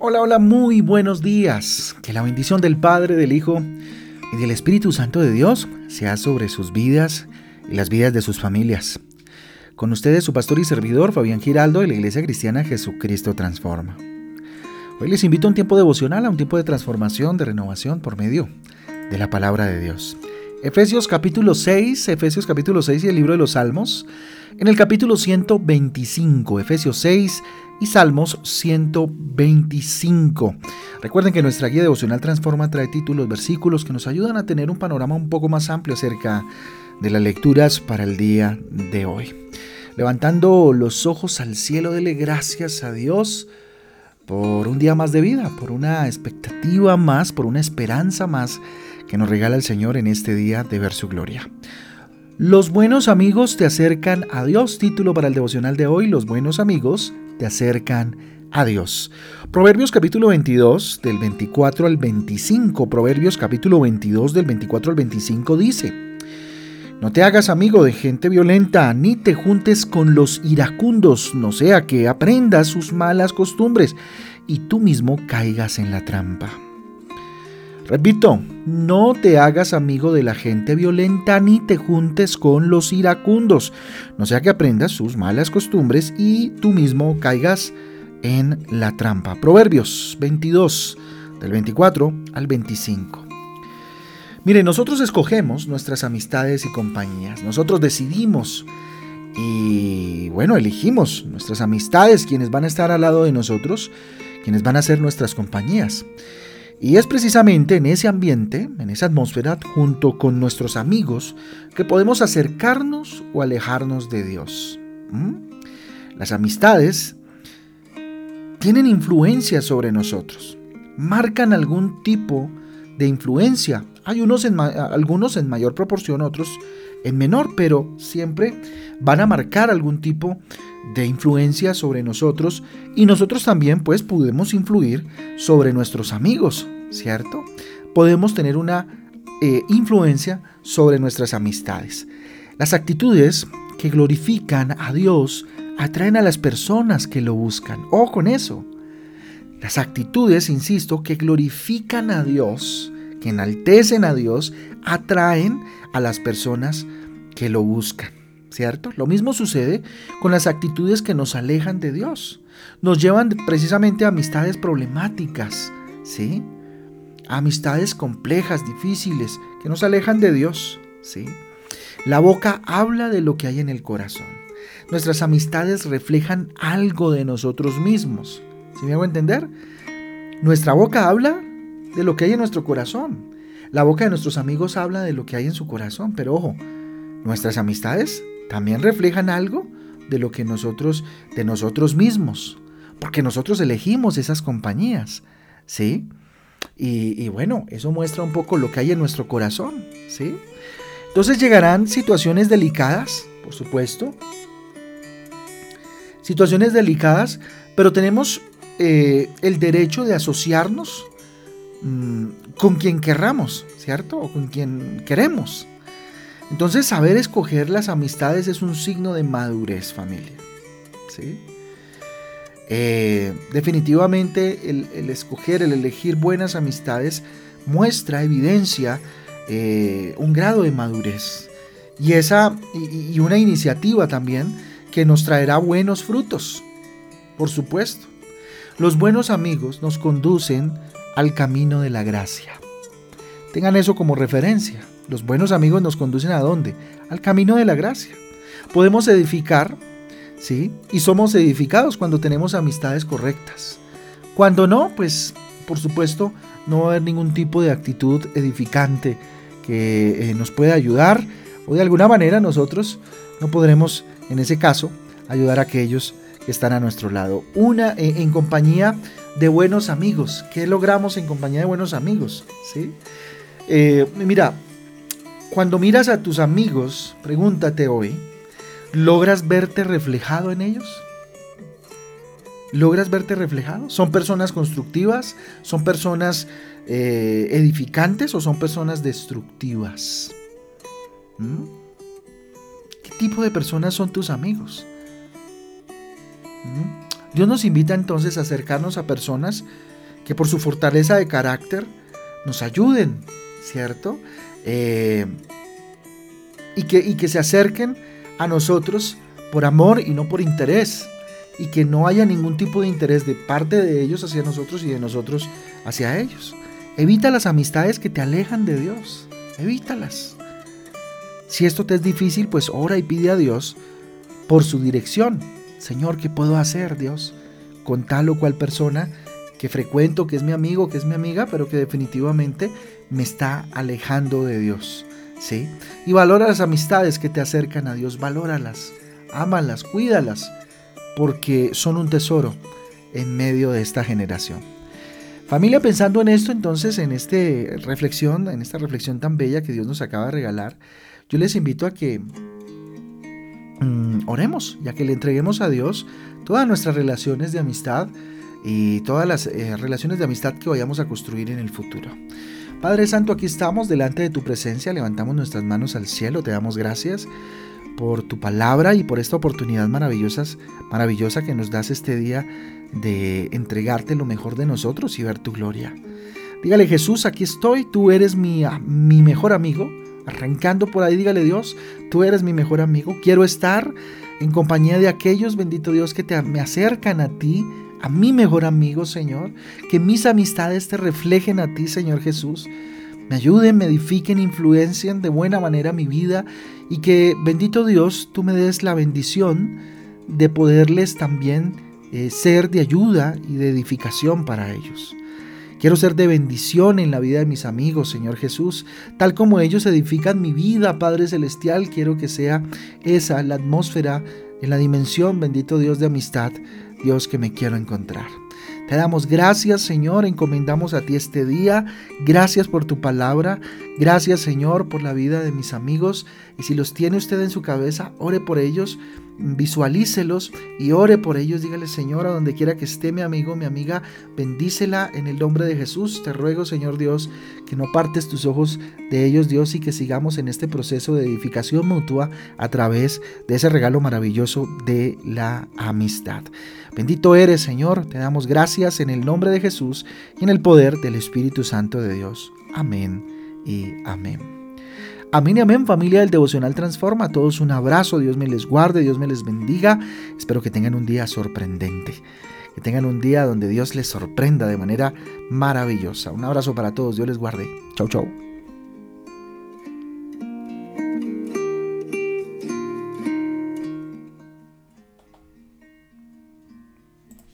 Hola, hola, muy buenos días. Que la bendición del Padre, del Hijo y del Espíritu Santo de Dios sea sobre sus vidas y las vidas de sus familias. Con ustedes su pastor y servidor Fabián Giraldo de la Iglesia Cristiana Jesucristo Transforma. Hoy les invito a un tiempo devocional, a un tiempo de transformación, de renovación por medio de la palabra de Dios. Efesios capítulo 6, Efesios capítulo 6 y el libro de los Salmos, en el capítulo 125, Efesios 6 y Salmos 125. Recuerden que nuestra guía devocional Transforma trae títulos, versículos que nos ayudan a tener un panorama un poco más amplio acerca de las lecturas para el día de hoy. Levantando los ojos al cielo, dele gracias a Dios por un día más de vida, por una expectativa más, por una esperanza más que nos regala el Señor en este día de ver su gloria. Los buenos amigos te acercan a Dios. Título para el devocional de hoy, Los buenos amigos te acercan a Dios. Proverbios capítulo 22 del 24 al 25. Proverbios capítulo 22 del 24 al 25 dice, No te hagas amigo de gente violenta, ni te juntes con los iracundos, no sea que aprendas sus malas costumbres y tú mismo caigas en la trampa. Repito, no te hagas amigo de la gente violenta ni te juntes con los iracundos, no sea que aprendas sus malas costumbres y tú mismo caigas en la trampa. Proverbios 22, del 24 al 25. Mire, nosotros escogemos nuestras amistades y compañías, nosotros decidimos y bueno, elegimos nuestras amistades, quienes van a estar al lado de nosotros, quienes van a ser nuestras compañías. Y es precisamente en ese ambiente, en esa atmósfera, junto con nuestros amigos, que podemos acercarnos o alejarnos de Dios. Las amistades tienen influencia sobre nosotros, marcan algún tipo de influencia. Hay unos algunos en mayor proporción, otros en menor, pero siempre van a marcar algún tipo de influencia sobre nosotros y nosotros también pues podemos influir sobre nuestros amigos, ¿cierto? Podemos tener una eh, influencia sobre nuestras amistades. Las actitudes que glorifican a Dios atraen a las personas que lo buscan. O con eso. Las actitudes, insisto, que glorifican a Dios, que enaltecen a Dios, atraen a las personas que lo buscan. ¿cierto? Lo mismo sucede con las actitudes que nos alejan de Dios. Nos llevan precisamente a amistades problemáticas, ¿sí? Amistades complejas, difíciles, que nos alejan de Dios, ¿sí? La boca habla de lo que hay en el corazón. Nuestras amistades reflejan algo de nosotros mismos. ¿Sí me hago entender? Nuestra boca habla de lo que hay en nuestro corazón. La boca de nuestros amigos habla de lo que hay en su corazón, pero ojo, nuestras amistades también reflejan algo de lo que nosotros, de nosotros mismos, porque nosotros elegimos esas compañías, ¿sí? Y, bueno, eso muestra un poco lo que hay en nuestro corazón, ¿sí? Entonces llegarán situaciones delicadas, por supuesto, situaciones delicadas, pero tenemos eh, el derecho de asociarnos mm, con quien querramos, ¿cierto? O con quien queremos. Entonces, saber escoger las amistades es un signo de madurez, familia. ¿sí? Eh, definitivamente el, escoger, el elegir buenas amistades muestra, evidencia eh, un grado de madurez y, esa, y una iniciativa también que nos traerá buenos frutos, por supuesto. Los buenos amigos nos conducen al camino de la gracia. Tengan eso como referencia. Los buenos amigos nos conducen a dónde? Al camino de la gracia. Podemos edificar, ¿sí? Y somos edificados cuando tenemos amistades correctas. Cuando no, pues por supuesto no va a haber ningún tipo de actitud edificante que eh, nos pueda ayudar o de alguna manera nosotros no podremos, en ese caso, ayudar a aquellos que están a nuestro lado. Una eh, en compañía de buenos amigos. ¿Qué logramos en compañía de buenos amigos? ¿Sí? Eh, mira, cuando miras a tus amigos, pregúntate hoy, ¿logras verte reflejado en ellos? ¿Logras verte reflejado? ¿Son personas constructivas? ¿Son personas eh, edificantes o son personas destructivas? ¿Mm? ¿Qué tipo de personas son tus amigos? ¿Mm? Dios nos invita entonces a acercarnos a personas que por su fortaleza de carácter nos ayuden, ¿cierto? Eh, y, que, y que se acerquen a nosotros por amor y no por interés. Y que no haya ningún tipo de interés de parte de ellos hacia nosotros y de nosotros hacia ellos. Evita las amistades que te alejan de Dios. Evítalas. Si esto te es difícil, pues ora y pide a Dios por su dirección. Señor, ¿qué puedo hacer, Dios? Con tal o cual persona que frecuento, que es mi amigo, que es mi amiga, pero que definitivamente me está alejando de Dios. ¿Sí? Y valora las amistades que te acercan a Dios, valóralas, ámalas, cuídalas, porque son un tesoro en medio de esta generación. Familia, pensando en esto, entonces, en esta reflexión, en esta reflexión tan bella que Dios nos acaba de regalar, yo les invito a que mm, oremos, ya que le entreguemos a Dios todas nuestras relaciones de amistad y todas las eh, relaciones de amistad que vayamos a construir en el futuro. Padre Santo, aquí estamos delante de tu presencia, levantamos nuestras manos al cielo, te damos gracias por tu palabra y por esta oportunidad maravillosa, maravillosa que nos das este día de entregarte lo mejor de nosotros y ver tu gloria. Dígale Jesús, aquí estoy, tú eres mi, mi mejor amigo. Arrancando por ahí, dígale Dios, tú eres mi mejor amigo. Quiero estar en compañía de aquellos, bendito Dios, que te, me acercan a ti, a mi mejor amigo, Señor. Que mis amistades te reflejen a ti, Señor Jesús. Me ayuden, me edifiquen, influencien de buena manera mi vida y que, bendito Dios, tú me des la bendición de poderles también eh, ser de ayuda y de edificación para ellos. Quiero ser de bendición en la vida de mis amigos, Señor Jesús. Tal como ellos edifican mi vida, Padre Celestial, quiero que sea esa la atmósfera en la dimensión, bendito Dios de amistad, Dios que me quiero encontrar. Te damos gracias, Señor, encomendamos a ti este día. Gracias por tu palabra. Gracias, Señor, por la vida de mis amigos. Y si los tiene usted en su cabeza, ore por ellos, visualícelos y ore por ellos. Dígale, Señor, a donde quiera que esté mi amigo, mi amiga, bendícela en el nombre de Jesús. Te ruego, Señor Dios, que no partes tus ojos de ellos, Dios, y que sigamos en este proceso de edificación mutua a través de ese regalo maravilloso de la amistad. Bendito eres, Señor, te damos en el nombre de Jesús y en el poder del Espíritu Santo de Dios. Amén y amén. Amén y amén, familia del Devocional Transforma. A todos un abrazo, Dios me les guarde, Dios me les bendiga. Espero que tengan un día sorprendente, que tengan un día donde Dios les sorprenda de manera maravillosa. Un abrazo para todos, Dios les guarde. Chau, chau.